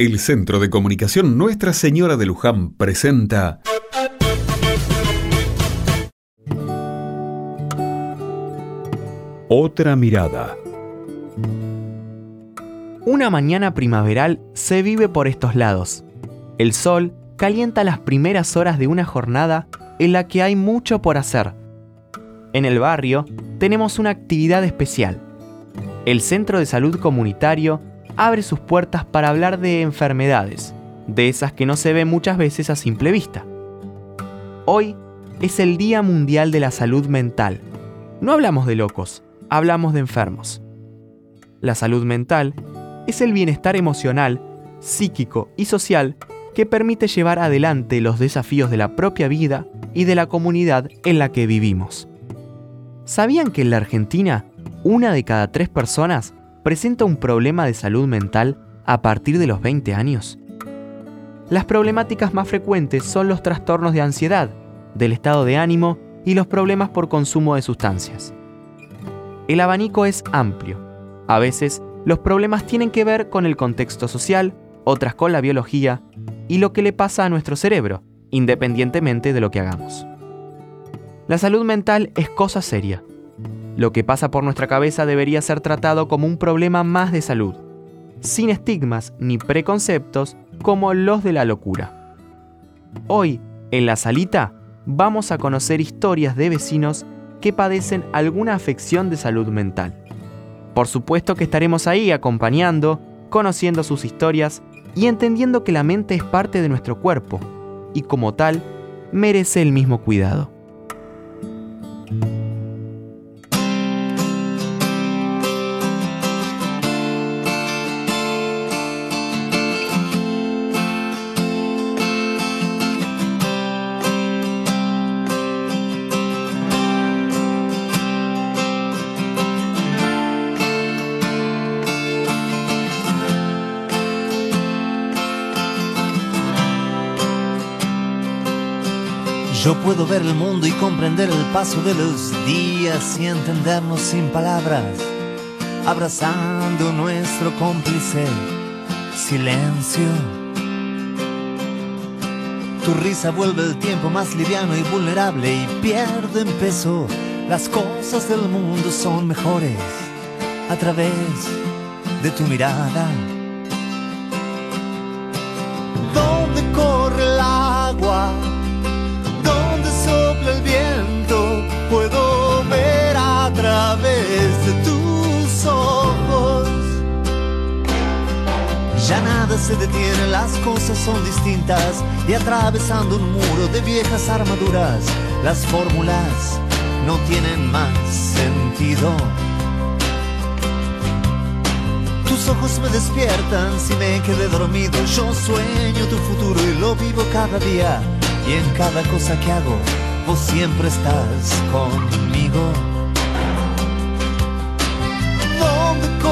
El Centro de Comunicación Nuestra Señora de Luján presenta Otra mirada. Una mañana primaveral se vive por estos lados. El sol calienta las primeras horas de una jornada en la que hay mucho por hacer. En el barrio tenemos una actividad especial. El Centro de Salud Comunitario abre sus puertas para hablar de enfermedades, de esas que no se ven muchas veces a simple vista. Hoy es el Día Mundial de la Salud Mental. No hablamos de locos, hablamos de enfermos. La salud mental es el bienestar emocional, psíquico y social que permite llevar adelante los desafíos de la propia vida y de la comunidad en la que vivimos. ¿Sabían que en la Argentina una de cada tres personas presenta un problema de salud mental a partir de los 20 años? Las problemáticas más frecuentes son los trastornos de ansiedad, del estado de ánimo y los problemas por consumo de sustancias. El abanico es amplio. A veces, los problemas tienen que ver con el contexto social, otras con la biología y lo que le pasa a nuestro cerebro, independientemente de lo que hagamos. La salud mental es cosa seria lo que pasa por nuestra cabeza debería ser tratado como un problema más de salud, sin estigmas ni preconceptos como los de la locura. Hoy, en la salita, vamos a conocer historias de vecinos que padecen alguna afección de salud mental. Por supuesto que estaremos ahí acompañando, conociendo sus historias y entendiendo que la mente es parte de nuestro cuerpo y como tal merece el mismo cuidado. Yo puedo ver el mundo y comprender el paso de los días y entendernos sin palabras, abrazando nuestro cómplice silencio. Tu risa vuelve el tiempo más liviano y vulnerable y pierde en peso. Las cosas del mundo son mejores a través de tu mirada. Ya nada se detiene, las cosas son distintas y atravesando un muro de viejas armaduras, las fórmulas no tienen más sentido. Tus ojos me despiertan si me quedé dormido. Yo sueño tu futuro y lo vivo cada día y en cada cosa que hago vos siempre estás conmigo. ¿Dónde